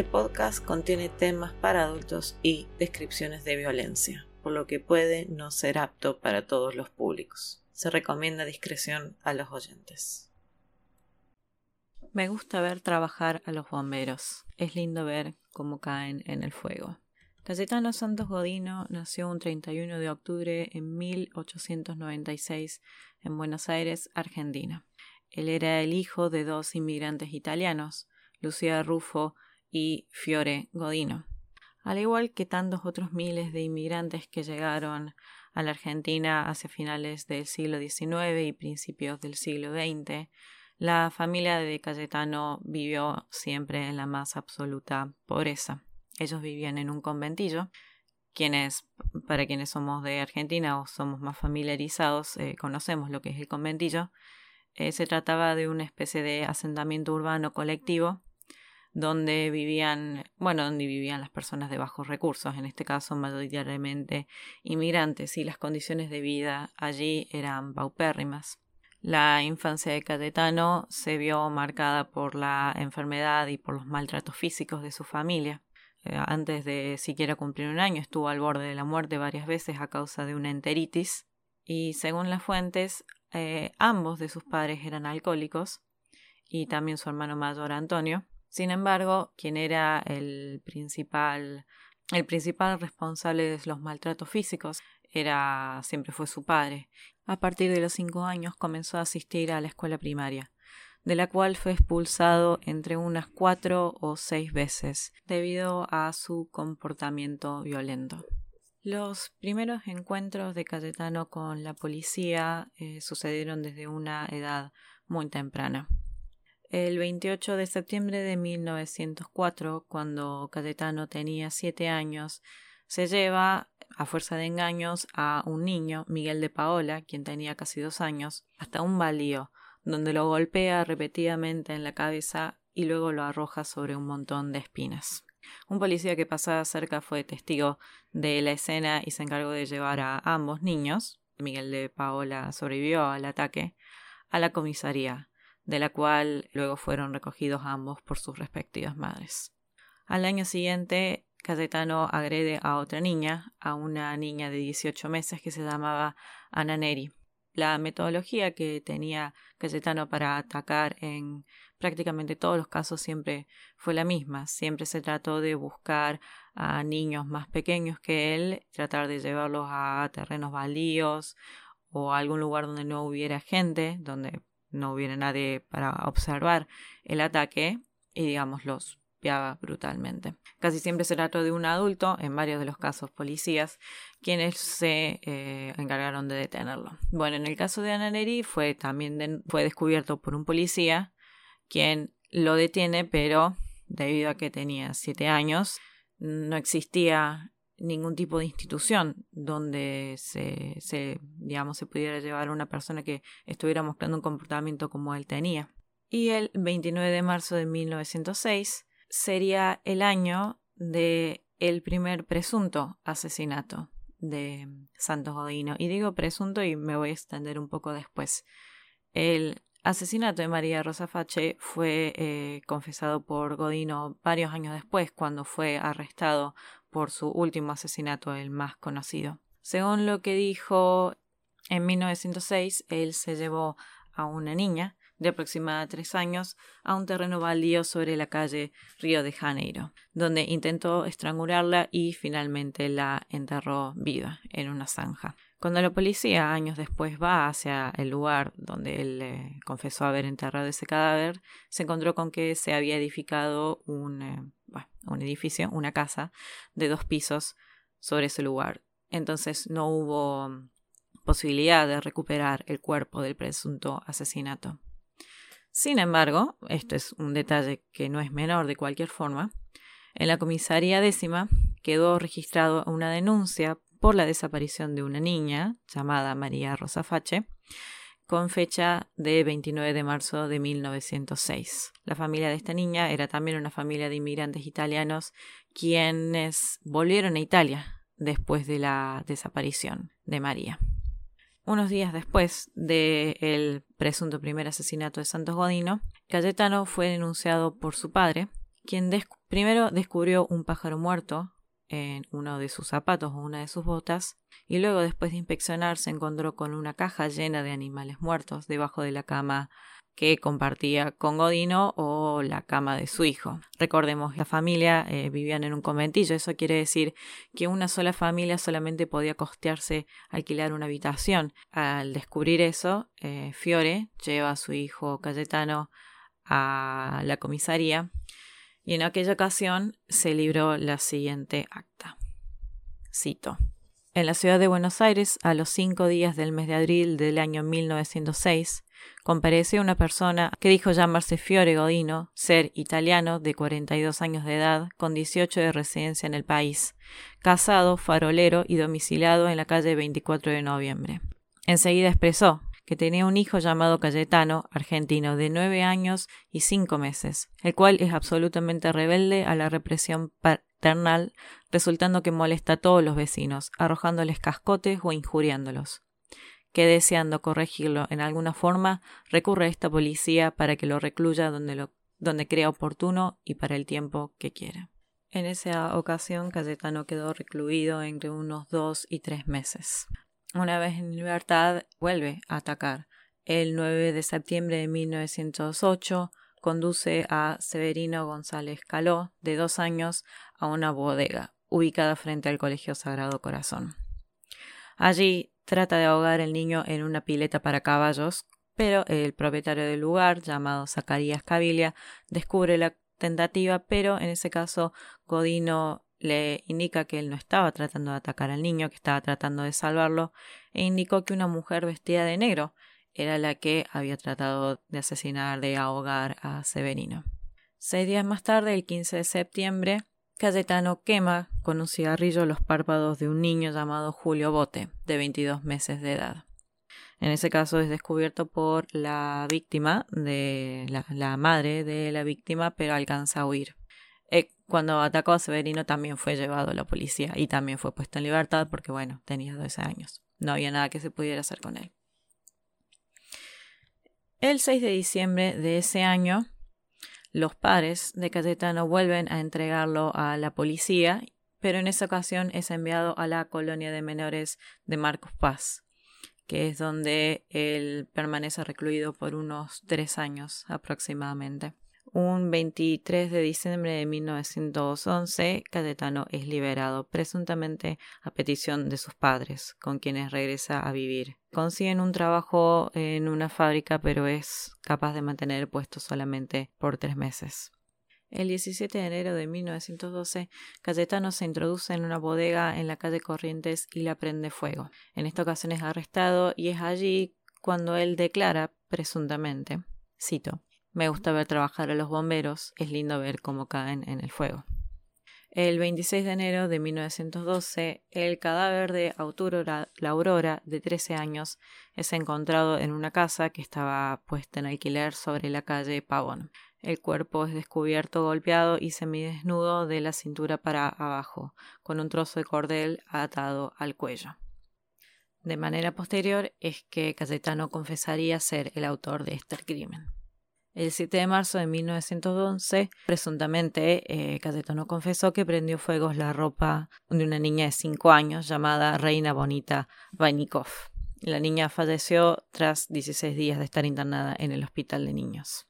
Este podcast contiene temas para adultos y descripciones de violencia, por lo que puede no ser apto para todos los públicos. Se recomienda discreción a los oyentes. Me gusta ver trabajar a los bomberos. Es lindo ver cómo caen en el fuego. Cayetano Santos Godino nació un 31 de octubre en 1896 en Buenos Aires, Argentina. Él era el hijo de dos inmigrantes italianos, Lucía Rufo y Fiore Godino. Al igual que tantos otros miles de inmigrantes que llegaron a la Argentina hacia finales del siglo XIX y principios del siglo XX, la familia de Cayetano vivió siempre en la más absoluta pobreza. Ellos vivían en un conventillo, quienes, para quienes somos de Argentina o somos más familiarizados, eh, conocemos lo que es el conventillo. Eh, se trataba de una especie de asentamiento urbano colectivo donde vivían, bueno, donde vivían las personas de bajos recursos, en este caso mayoritariamente inmigrantes, y las condiciones de vida allí eran paupérrimas. La infancia de Cayetano se vio marcada por la enfermedad y por los maltratos físicos de su familia. Eh, antes de siquiera cumplir un año estuvo al borde de la muerte varias veces a causa de una enteritis y según las fuentes eh, ambos de sus padres eran alcohólicos y también su hermano mayor Antonio sin embargo, quien era el principal, el principal responsable de los maltratos físicos era siempre fue su padre. A partir de los cinco años comenzó a asistir a la escuela primaria, de la cual fue expulsado entre unas cuatro o seis veces debido a su comportamiento violento. Los primeros encuentros de Cayetano con la policía eh, sucedieron desde una edad muy temprana el 28 de septiembre de 1904, cuando Cayetano tenía siete años, se lleva, a fuerza de engaños, a un niño, Miguel de Paola, quien tenía casi dos años, hasta un baldío, donde lo golpea repetidamente en la cabeza y luego lo arroja sobre un montón de espinas. Un policía que pasaba cerca fue testigo de la escena y se encargó de llevar a ambos niños, Miguel de Paola sobrevivió al ataque, a la comisaría, de la cual luego fueron recogidos ambos por sus respectivas madres. Al año siguiente, Cayetano agrede a otra niña, a una niña de 18 meses que se llamaba Ana Neri. La metodología que tenía Cayetano para atacar en prácticamente todos los casos siempre fue la misma. Siempre se trató de buscar a niños más pequeños que él, tratar de llevarlos a terrenos baldíos o a algún lugar donde no hubiera gente, donde no hubiera nadie para observar el ataque y digamos los piaba brutalmente. Casi siempre se trató de un adulto, en varios de los casos policías, quienes se eh, encargaron de detenerlo. Bueno, en el caso de Ananeri fue también fue descubierto por un policía, quien lo detiene, pero debido a que tenía siete años, no existía ningún tipo de institución donde se, se, digamos, se pudiera llevar a una persona que estuviera mostrando un comportamiento como él tenía. Y el 29 de marzo de 1906 sería el año de el primer presunto asesinato de Santos Godino. Y digo presunto y me voy a extender un poco después. El asesinato de María Rosa Fache fue eh, confesado por Godino varios años después, cuando fue arrestado por su último asesinato, el más conocido. Según lo que dijo en 1906, él se llevó a una niña de aproximadamente tres años a un terreno baldío sobre la calle Río de Janeiro, donde intentó estrangularla y finalmente la enterró viva en una zanja. Cuando la policía años después va hacia el lugar donde él confesó haber enterrado ese cadáver, se encontró con que se había edificado un, eh, un edificio, una casa de dos pisos sobre ese lugar. Entonces no hubo mm, posibilidad de recuperar el cuerpo del presunto asesinato. Sin embargo, esto es un detalle que no es menor de cualquier forma, en la comisaría décima quedó registrado una denuncia por la desaparición de una niña llamada María Rosa Fache, con fecha de 29 de marzo de 1906. La familia de esta niña era también una familia de inmigrantes italianos quienes volvieron a Italia después de la desaparición de María. Unos días después del presunto primer asesinato de Santos Godino, Cayetano fue denunciado por su padre, quien primero descubrió un pájaro muerto en uno de sus zapatos o una de sus botas, y luego después de inspeccionar se encontró con una caja llena de animales muertos debajo de la cama que compartía con Godino o la cama de su hijo. Recordemos, la familia eh, vivían en un conventillo, eso quiere decir que una sola familia solamente podía costearse alquilar una habitación. Al descubrir eso, eh, Fiore lleva a su hijo Cayetano a la comisaría y en aquella ocasión se libró la siguiente acta. Cito. En la ciudad de Buenos Aires, a los cinco días del mes de abril del año 1906, compareció una persona que dijo llamarse Fiore Godino, ser italiano de 42 años de edad, con 18 de residencia en el país, casado, farolero y domiciliado en la calle 24 de noviembre. Enseguida expresó que tenía un hijo llamado Cayetano, argentino, de nueve años y cinco meses, el cual es absolutamente rebelde a la represión paternal, resultando que molesta a todos los vecinos, arrojándoles cascotes o injuriándolos que deseando corregirlo en alguna forma, recurre a esta policía para que lo recluya donde, donde crea oportuno y para el tiempo que quiera. En esa ocasión, Cayetano quedó recluido entre unos dos y tres meses. Una vez en libertad, vuelve a atacar. El 9 de septiembre de 1908 conduce a Severino González Caló, de dos años, a una bodega ubicada frente al Colegio Sagrado Corazón. Allí trata de ahogar al niño en una pileta para caballos, pero el propietario del lugar, llamado Zacarías Cabilia, descubre la tentativa, pero en ese caso Godino le indica que él no estaba tratando de atacar al niño, que estaba tratando de salvarlo, e indicó que una mujer vestida de negro era la que había tratado de asesinar, de ahogar a Severino. Seis días más tarde, el 15 de septiembre, Cayetano quema con un cigarrillo los párpados de un niño llamado Julio Bote, de 22 meses de edad. En ese caso es descubierto por la víctima, de la, la madre de la víctima, pero alcanza a huir. Cuando atacó a Severino también fue llevado a la policía y también fue puesto en libertad porque, bueno, tenía 12 años. No había nada que se pudiera hacer con él. El 6 de diciembre de ese año, los padres de Cayetano vuelven a entregarlo a la policía, pero en esa ocasión es enviado a la colonia de menores de Marcos Paz, que es donde él permanece recluido por unos tres años aproximadamente. Un 23 de diciembre de 1911, Cayetano es liberado, presuntamente a petición de sus padres, con quienes regresa a vivir. Consiguen un trabajo en una fábrica, pero es capaz de mantener el puesto solamente por tres meses. El 17 de enero de 1912, Cayetano se introduce en una bodega en la calle Corrientes y la prende fuego. En esta ocasión es arrestado y es allí cuando él declara, presuntamente, cito, me gusta ver trabajar a los bomberos, es lindo ver cómo caen en el fuego. El 26 de enero de 1912, el cadáver de Aurora, la Aurora, de 13 años, es encontrado en una casa que estaba puesta en alquiler sobre la calle Pavón. El cuerpo es descubierto golpeado y semidesnudo de la cintura para abajo, con un trozo de cordel atado al cuello. De manera posterior es que Cayetano confesaría ser el autor de este crimen. El 7 de marzo de 1911, presuntamente, eh, confesó que prendió fuegos la ropa de una niña de 5 años llamada Reina Bonita Vainikov. La niña falleció tras 16 días de estar internada en el hospital de niños.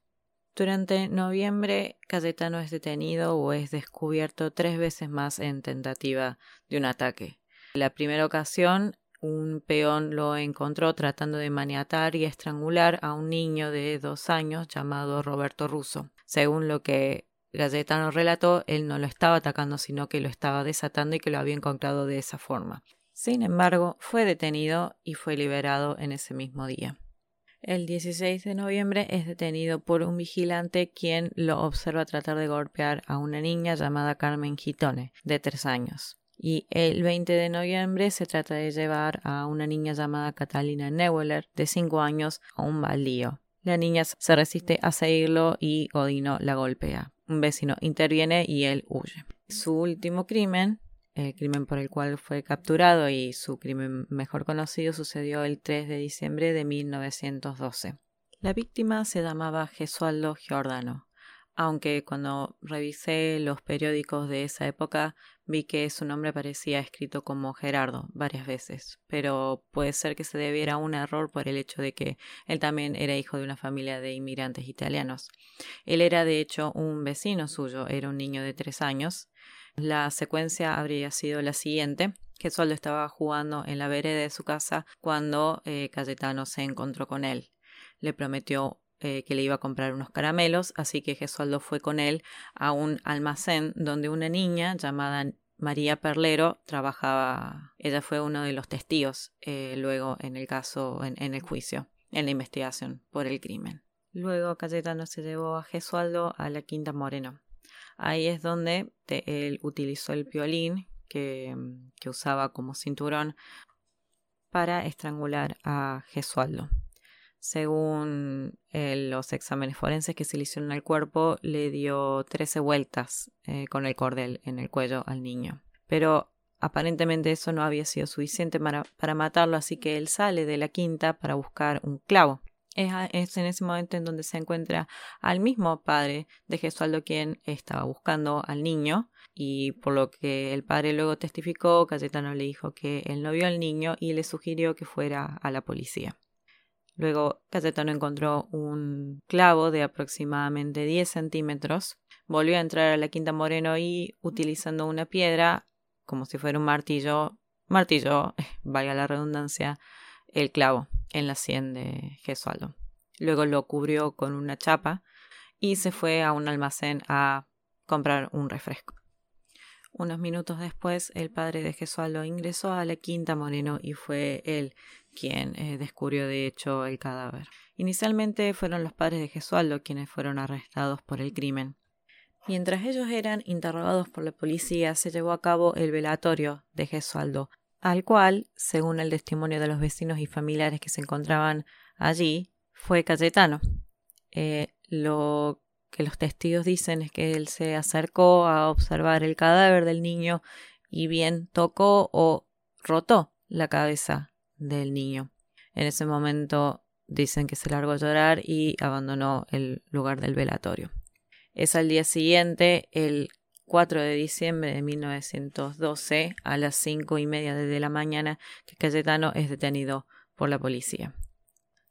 Durante noviembre, Cayetano es detenido o es descubierto tres veces más en tentativa de un ataque. La primera ocasión un peón lo encontró tratando de maniatar y estrangular a un niño de dos años llamado Roberto Russo. Según lo que Galletano relató, él no lo estaba atacando, sino que lo estaba desatando y que lo había encontrado de esa forma. Sin embargo, fue detenido y fue liberado en ese mismo día. El 16 de noviembre es detenido por un vigilante quien lo observa tratar de golpear a una niña llamada Carmen Gitone, de tres años y el 20 de noviembre se trata de llevar a una niña llamada Catalina Neuler, de 5 años, a un baldío. La niña se resiste a seguirlo y Godino la golpea. Un vecino interviene y él huye. Su último crimen, el crimen por el cual fue capturado y su crimen mejor conocido, sucedió el 3 de diciembre de 1912. La víctima se llamaba Gesualdo Giordano. Aunque cuando revisé los periódicos de esa época vi que su nombre aparecía escrito como Gerardo varias veces, pero puede ser que se debiera a un error por el hecho de que él también era hijo de una familia de inmigrantes italianos. Él era de hecho un vecino suyo, era un niño de tres años. La secuencia habría sido la siguiente. Gesualdo estaba jugando en la vereda de su casa cuando eh, Cayetano se encontró con él. Le prometió eh, que le iba a comprar unos caramelos, así que Gesualdo fue con él a un almacén donde una niña llamada María Perlero trabajaba, ella fue uno de los testigos eh, luego en el caso, en, el juicio, en la investigación por el crimen. Luego Cayetano se llevó a Gesualdo a la Quinta Moreno. Ahí es donde él utilizó el violín que, que usaba como cinturón para estrangular a Gesualdo. Según eh, los exámenes forenses que se le hicieron al cuerpo, le dio 13 vueltas eh, con el cordel en el cuello al niño. Pero aparentemente eso no había sido suficiente para, para matarlo, así que él sale de la quinta para buscar un clavo. Es, es, en ese momento en donde se encuentra al mismo padre de Gesualdo quien estaba buscando al niño y por lo que el padre luego testificó, Cayetano le dijo que él no vio al niño y le sugirió que fuera a la policía. Luego Cayetano encontró un clavo de aproximadamente 10 centímetros. Volvió a entrar a la Quinta Moreno y, utilizando una piedra, como si fuera un martillo, martillo, valga la redundancia, el clavo en la sien de Gesualdo. Luego lo cubrió con una chapa y se fue a un almacén a comprar un refresco. Unos minutos después, el padre de Gesualdo ingresó a la Quinta Moreno y fue él quien eh, descubrió de hecho el cadáver. Inicialmente fueron los padres de Gesualdo quienes fueron arrestados por el crimen. Mientras ellos eran interrogados por la policía, se llevó a cabo el velatorio de Gesualdo, al cual, según el testimonio de los vecinos y familiares que se encontraban allí, fue Cayetano. Eh, lo que los testigos dicen es que él se acercó a observar el cadáver del niño y bien tocó o rotó la cabeza del niño. En ese momento dicen que se largó a llorar y abandonó el lugar del velatorio. Es al día siguiente, el 4 de diciembre de 1912, a las cinco y media de la mañana, que Cayetano es detenido por la policía.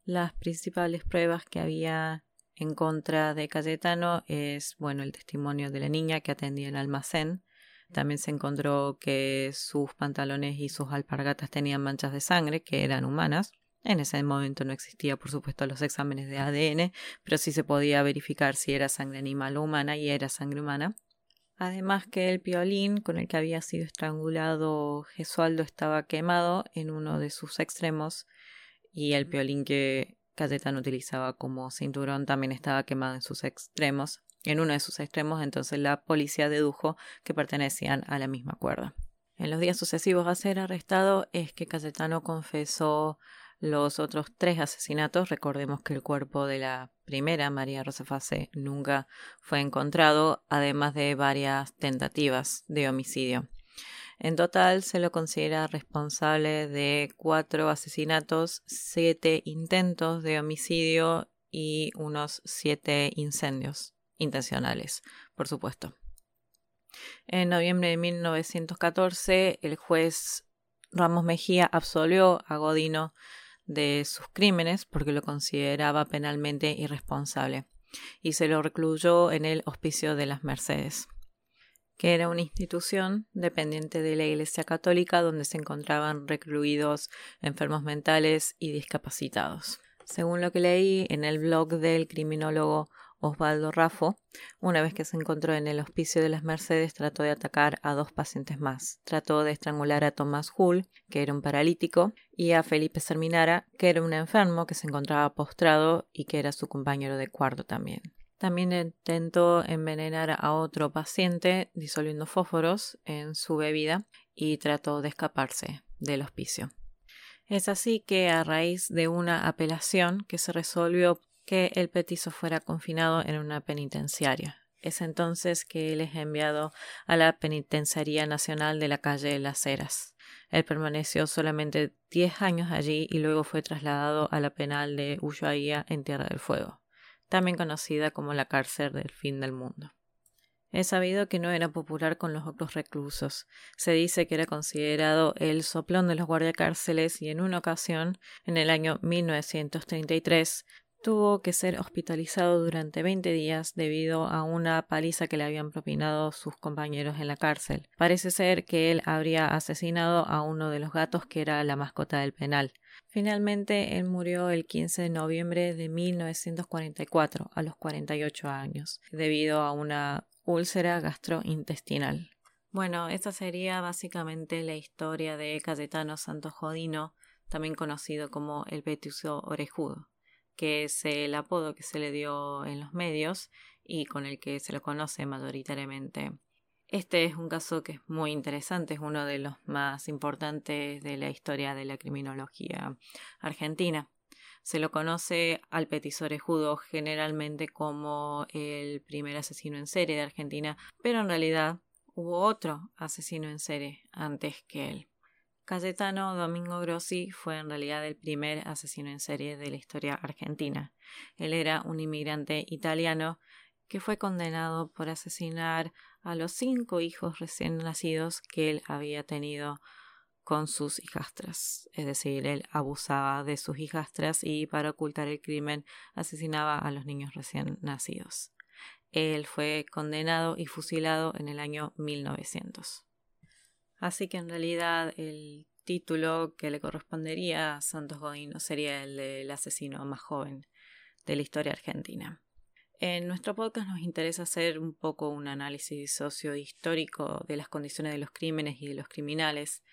Las principales pruebas que había en contra de Cayetano es, bueno, el testimonio de la niña que atendía el almacén. También se encontró que sus pantalones y sus alpargatas tenían manchas de sangre que eran humanas. En ese momento no existía, por supuesto, los exámenes de ADN, pero sí se podía verificar si era sangre animal o humana y era sangre humana. Además que el piolín con el que había sido estrangulado Gesualdo estaba quemado en uno de sus extremos y el piolín que Cayetano utilizaba como cinturón también estaba quemado en sus extremos, en uno de sus extremos, entonces la policía dedujo que pertenecían a la misma cuerda. En los días sucesivos a ser arrestado es que Cayetano confesó los otros tres asesinatos. Recordemos que el cuerpo de la primera, María Rosa Fase, nunca fue encontrado, además de varias tentativas de homicidio. En total se lo considera responsable de cuatro asesinatos, siete intentos de homicidio y unos siete incendios intencionales, por supuesto. En noviembre de 1914, el juez Ramos Mejía absolvió a Godino de sus crímenes porque lo consideraba penalmente irresponsable y se lo recluyó en el Hospicio de las Mercedes que era una institución dependiente de la Iglesia Católica donde se encontraban recluidos enfermos mentales y discapacitados. Según lo que leí en el blog del criminólogo Osvaldo Raffo, una vez que se encontró en el hospicio de las Mercedes, trató de atacar a dos pacientes más. Trató de estrangular a Thomas Hull, que era un paralítico, y a Felipe Serminara, que era un enfermo que se encontraba postrado y que era su compañero de cuarto también. También intentó envenenar a otro paciente disolviendo fósforos en su bebida y trató de escaparse del hospicio. Es así que a raíz de una apelación que se resolvió que el petizo fuera confinado en una penitenciaria. Es entonces que él es enviado a la Penitenciaría Nacional de la calle de Las Heras. Él permaneció solamente 10 años allí y luego fue trasladado a la penal de Ushuaia en Tierra del Fuego. También conocida como la cárcel del fin del mundo. Es sabido que no era popular con los otros reclusos. Se dice que era considerado el soplón de los guardiacárceles y en una ocasión, en el año 1933, tuvo que ser hospitalizado durante 20 días debido a una paliza que le habían propinado sus compañeros en la cárcel. Parece ser que él habría asesinado a uno de los gatos que era la mascota del penal. Finalmente, él murió el 15 de noviembre de 1944, a los 48 años, debido a una úlcera gastrointestinal. Bueno, esta sería básicamente la historia de Cayetano Santos Jodino, también conocido como el Petuso Orejudo que es el apodo que se le dio en los medios y con el que se lo conoce mayoritariamente. Este es un caso que es muy interesante, es uno de los más importantes de la historia de la criminología argentina. Se lo conoce al petisorejudo generalmente como el primer asesino en serie de Argentina, pero en realidad hubo otro asesino en serie antes que él. Cayetano Domingo Grossi fue en realidad el primer asesino en serie de la historia argentina. Él era un inmigrante italiano que fue condenado por asesinar a los cinco hijos recién nacidos que él había tenido con sus hijastras. Es decir, él abusaba de sus hijastras y para ocultar el crimen asesinaba a los niños recién nacidos. Él fue condenado y fusilado en el año 1900. Así que en realidad el título que le correspondería a Santos Godino sería el del asesino más joven de la historia argentina. En nuestro podcast nos interesa hacer un poco un análisis sociohistórico de las condiciones de los crímenes y de los criminales,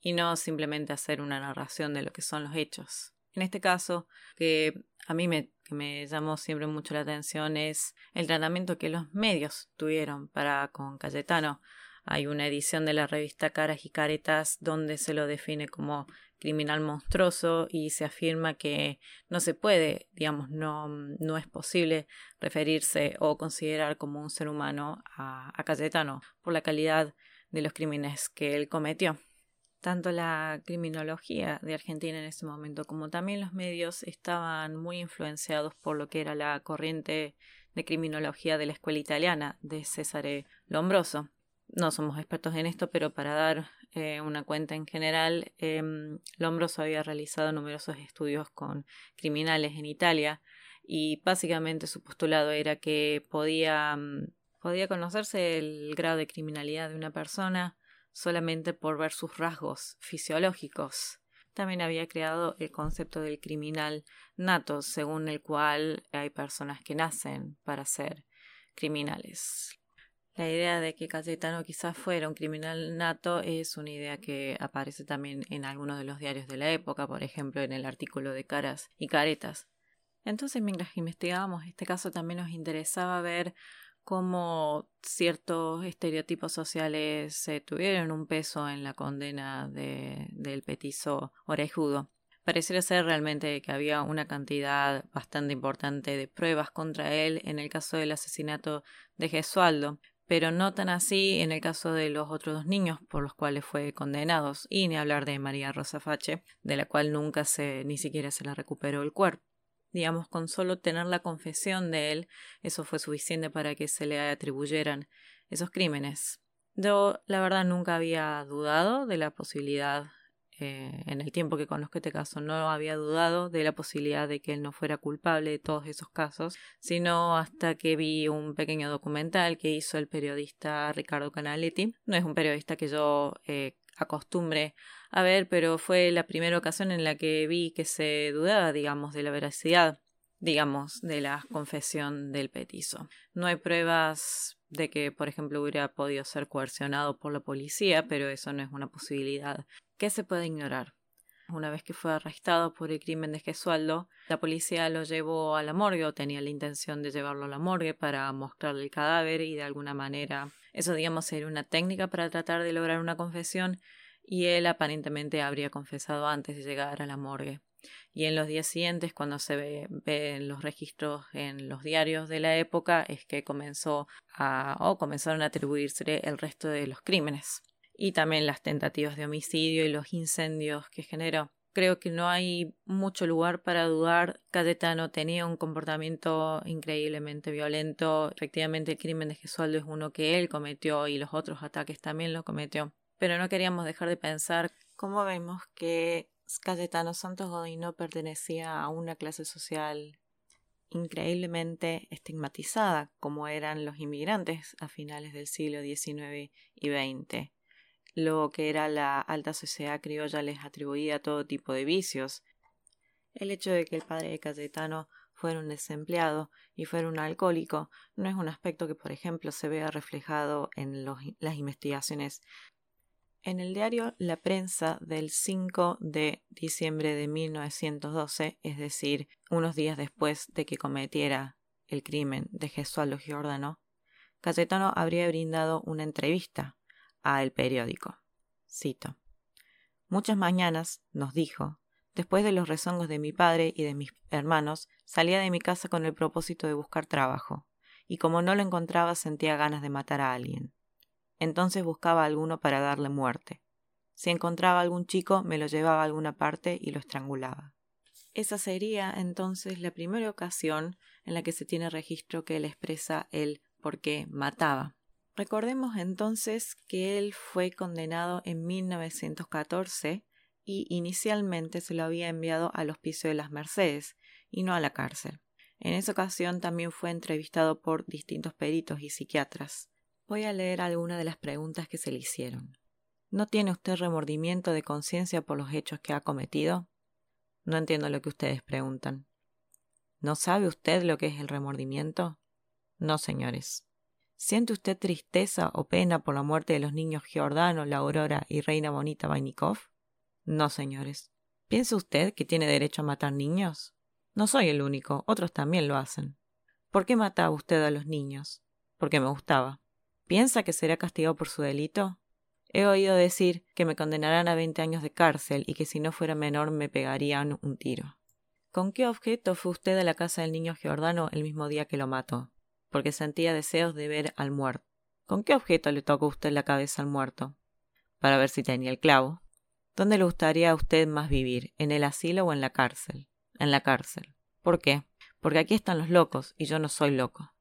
y no simplemente hacer una narración de lo que son los hechos. En este caso, que a mí me, que me llamó siempre mucho la atención es el tratamiento que los medios tuvieron para con Cayetano, hay una edición de la revista Caras y Caretas donde se lo define como criminal monstruoso y se afirma que no se puede, digamos, no, no es posible referirse o considerar como un ser humano a, a Cayetano por la calidad de los crímenes que él cometió. Tanto la criminología de Argentina en ese momento como también los medios estaban muy influenciados por lo que era la corriente de criminología de la escuela italiana de César Lombroso no somos expertos en esto, pero para dar eh, una cuenta en general, eh, Lombroso había realizado numerosos estudios con criminales en Italia y básicamente su postulado era que podía, mm, podía conocerse el grado de criminalidad de una persona solamente por ver sus rasgos fisiológicos. También había creado el concepto del criminal nato, según el cual hay personas que nacen para ser criminales. La idea de que Cayetano quizás fuera un criminal nato es una idea que aparece también en algunos de los diarios de la época, por ejemplo en el artículo de Caras y Caretas. Entonces, mientras investigábamos este caso, también nos interesaba ver cómo ciertos estereotipos sociales tuvieron un peso en la condena de, del petizo orejudo. Pareciera ser realmente que había una cantidad bastante importante de pruebas contra él en el caso del asesinato de Gesualdo, pero no tan así en el caso de los otros dos niños por los cuales fue condenado, y ni hablar de María Rosa Fache, de la cual nunca se ni siquiera se le recuperó el cuerpo. Digamos, con solo tener la confesión de él, eso fue suficiente para que se le atribuyeran esos crímenes. Yo, la verdad, nunca había dudado de la posibilidad eh, en el tiempo que conozco este caso, no había dudado de la posibilidad de que él no fuera culpable de todos esos casos, sino hasta que vi un pequeño documental que hizo el periodista Ricardo Canaletti. No es un periodista que yo eh, acostumbre a ver, pero fue la primera ocasión en la que vi que se dudaba, digamos, de la veracidad digamos, de la confesión del petizo. No hay pruebas de que, por ejemplo, hubiera podido ser coercionado por la policía, pero eso no es una posibilidad que se puede ignorar. Una vez que fue arrestado por el crimen de Gesualdo, la policía lo llevó a la morgue o tenía la intención de llevarlo a la morgue para mostrarle el cadáver y de alguna manera eso digamos sería una técnica para tratar de lograr una confesión y él aparentemente habría confesado antes de llegar a la morgue. Y en los días siguientes, cuando se ve, ven los registros en los diarios de la época, es que comenzó a o comenzaron a atribuirse el resto de los crímenes y también las tentativas de homicidio y los incendios que generó. Creo que no hay mucho lugar para dudar. Cayetano tenía un comportamiento increíblemente violento. Efectivamente, el crimen de Gesualdo es uno que él cometió y los otros ataques también lo cometió. Pero no queríamos dejar de pensar cómo vemos que Cayetano Santos Godino pertenecía a una clase social increíblemente estigmatizada, como eran los inmigrantes a finales del siglo XIX y XX lo que era la alta sociedad criolla les atribuía todo tipo de vicios. El hecho de que el padre de Cayetano fuera un desempleado y fuera un alcohólico no es un aspecto que, por ejemplo, se vea reflejado en las investigaciones. En el diario La Prensa del 5 de diciembre de 1912, es decir, unos días después de que cometiera el crimen de Gesualdo Giordano, Cayetano habría brindado una entrevista a El Periódico. Cito. Muchas mañanas, nos dijo, después de los rezongos de mi padre y de mis hermanos, salía de mi casa con el propósito de buscar trabajo, y como no lo encontraba sentía ganas de matar a alguien. Entonces buscaba a alguno para darle muerte. Si encontraba algún chico, me lo llevaba a alguna parte y lo estrangulaba. Esa sería entonces la primera ocasión en la que se tiene registro que él expresa el por qué mataba. Recordemos entonces que él fue condenado en 1914 y inicialmente se lo había enviado al hospicio de las Mercedes y no a la cárcel. En esa ocasión también fue entrevistado por distintos peritos y psiquiatras. Voy a leer algunas de las preguntas que se le hicieron. ¿No tiene usted remordimiento de conciencia por los hechos que ha cometido? No entiendo lo que ustedes preguntan. ¿No sabe usted lo que es el remordimiento? No, señores. ¿Siente usted tristeza o pena por la muerte de los niños Giordano, la Aurora y Reina Bonita Vainikov? No, señores. ¿Piensa usted que tiene derecho a matar niños? No soy el único, otros también lo hacen. ¿Por qué mataba usted a los niños? Porque me gustaba. ¿Piensa que será castigado por su delito? He oído decir que me condenarán a veinte años de cárcel y que si no fuera menor me pegarían un tiro. ¿Con qué objeto fue usted a la casa del niño Giordano el mismo día que lo mató? Porque sentía deseos de ver al muerto. ¿Con qué objeto le tocó usted la cabeza al muerto? Para ver si tenía el clavo. ¿Dónde le gustaría a usted más vivir? ¿En el asilo o en la cárcel? En la cárcel. ¿Por qué? Porque aquí están los locos y yo no soy loco.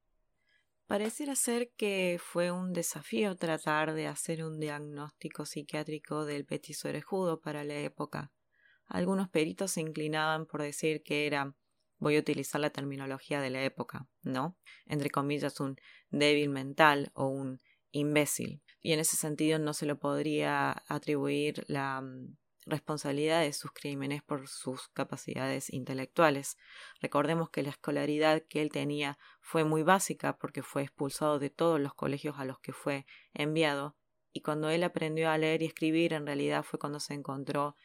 Pareciera ser que fue un desafío tratar de hacer un diagnóstico psiquiátrico del petiso orejudo para la época. Algunos peritos se inclinaban por decir que era voy a utilizar la terminología de la época, ¿no? Entre comillas, un débil mental o un imbécil. Y en ese sentido no se le podría atribuir la mm, responsabilidad de sus crímenes por sus capacidades intelectuales. Recordemos que la escolaridad que él tenía fue muy básica porque fue expulsado de todos los colegios a los que fue enviado y cuando él aprendió a leer y escribir en realidad fue cuando se encontró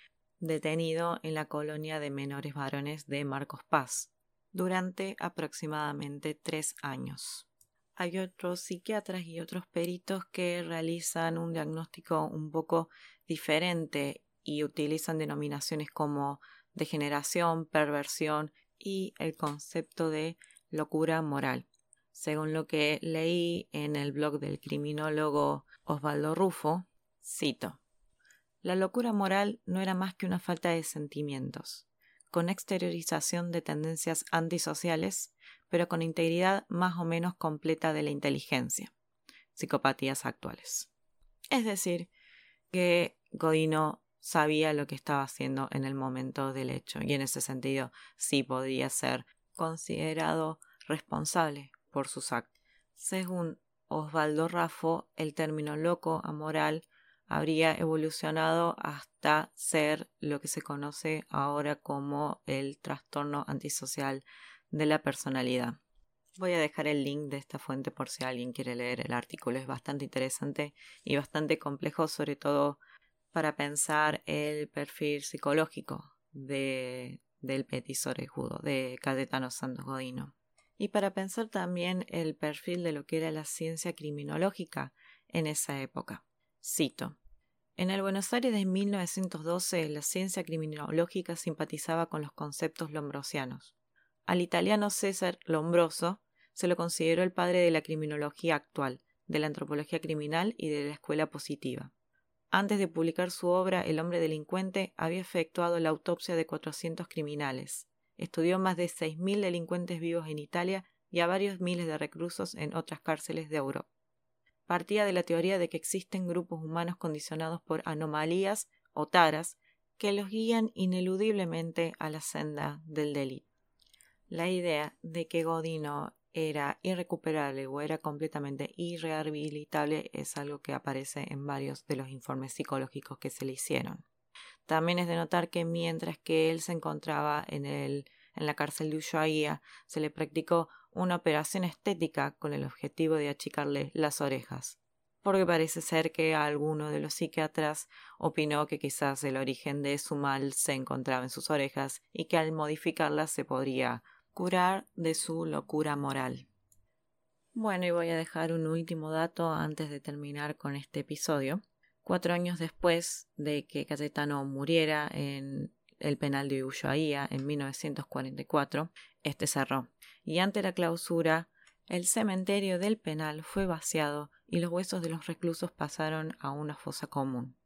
detenido en la colonia de menores varones de Marcos Paz durante aproximadamente tres años. Hay otros psiquiatras y otros peritos que realizan un diagnóstico un poco diferente y utilizan denominaciones como degeneración, perversión y el concepto de locura moral. Según lo que leí en el blog del criminólogo Osvaldo Rufo, cito la locura moral no era más que una falta de sentimientos, con exteriorización de tendencias antisociales, pero con integridad más o menos completa de la inteligencia, psicopatías actuales. Es decir, que Godino sabía lo que estaba haciendo en el momento del hecho y en ese sentido sí podía ser considerado responsable por sus actos. Según Osvaldo Raffo, el término loco amoral habría evolucionado hasta ser lo que se conoce ahora como el trastorno antisocial de la personalidad. Voy a dejar el link de esta fuente por si alguien quiere leer el artículo. Es bastante interesante y bastante complejo, sobre todo para pensar el perfil psicológico de, del petisorejudo de Cayetano Santos Godino. Y para pensar también el perfil de lo que era la ciencia criminológica en esa época. Cito. En el Buenos Aires de 1912, la ciencia criminológica simpatizaba con los conceptos lombrosianos. Al italiano César Lombroso se lo consideró el padre de la criminología actual, de la antropología criminal y de la escuela positiva. Antes de publicar su obra, el hombre delincuente había efectuado la autopsia de 400 criminales. Estudió más de 6.000 delincuentes vivos en Italia y a varios miles de reclusos en otras cárceles de Europa. Partía de la teoría de que existen grupos humanos condicionados por anomalías o taras que los guían ineludiblemente a la senda del delito. La idea de que Godino era irrecuperable o era completamente irrehabilitable es algo que aparece en varios de los informes psicológicos que se le hicieron. También es de notar que mientras que él se encontraba en, el, en la cárcel de Ushuaia, se le practicó una operación estética con el objetivo de achicarle las orejas, porque parece ser que alguno de los psiquiatras opinó que quizás el origen de su mal se encontraba en sus orejas y que al modificarlas se podría curar de su locura moral. Bueno, y voy a dejar un último dato antes de terminar con este episodio. Cuatro años después de que Cayetano muriera en el penal de Ushuaia en 1944, este cerró. Y ante la clausura, el cementerio del penal fue vaciado y los huesos de los reclusos pasaron a una fosa común.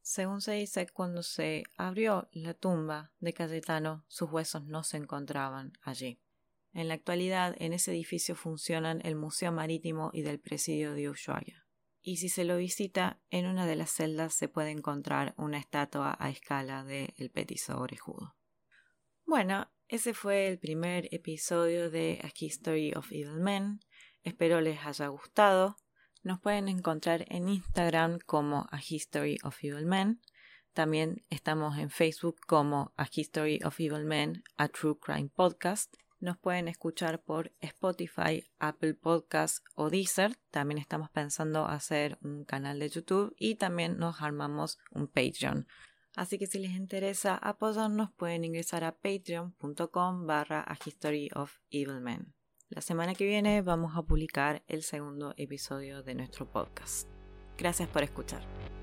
Según se dice, cuando se abrió la tumba de Cayetano, sus huesos no se encontraban allí. En la actualidad, en ese edificio funcionan el Museo Marítimo y del Presidio de Ushuaia. Y si se lo visita, en una de las celdas se puede encontrar una estatua a escala de El Petiso Orejudo. Bueno, ese fue el primer episodio de A History of Evil Men. Espero les haya gustado. Nos pueden encontrar en Instagram como A History of Evil Men. También estamos en Facebook como A History of Evil Men, a True Crime Podcast. Nos pueden escuchar por Spotify, Apple Podcast o Deezer. También estamos pensando hacer un canal de YouTube y también nos armamos un Patreon. Así que si les interesa apoyarnos pueden ingresar a patreon.com barra a History of Evil Men. La semana que viene vamos a publicar el segundo episodio de nuestro podcast. Gracias por escuchar.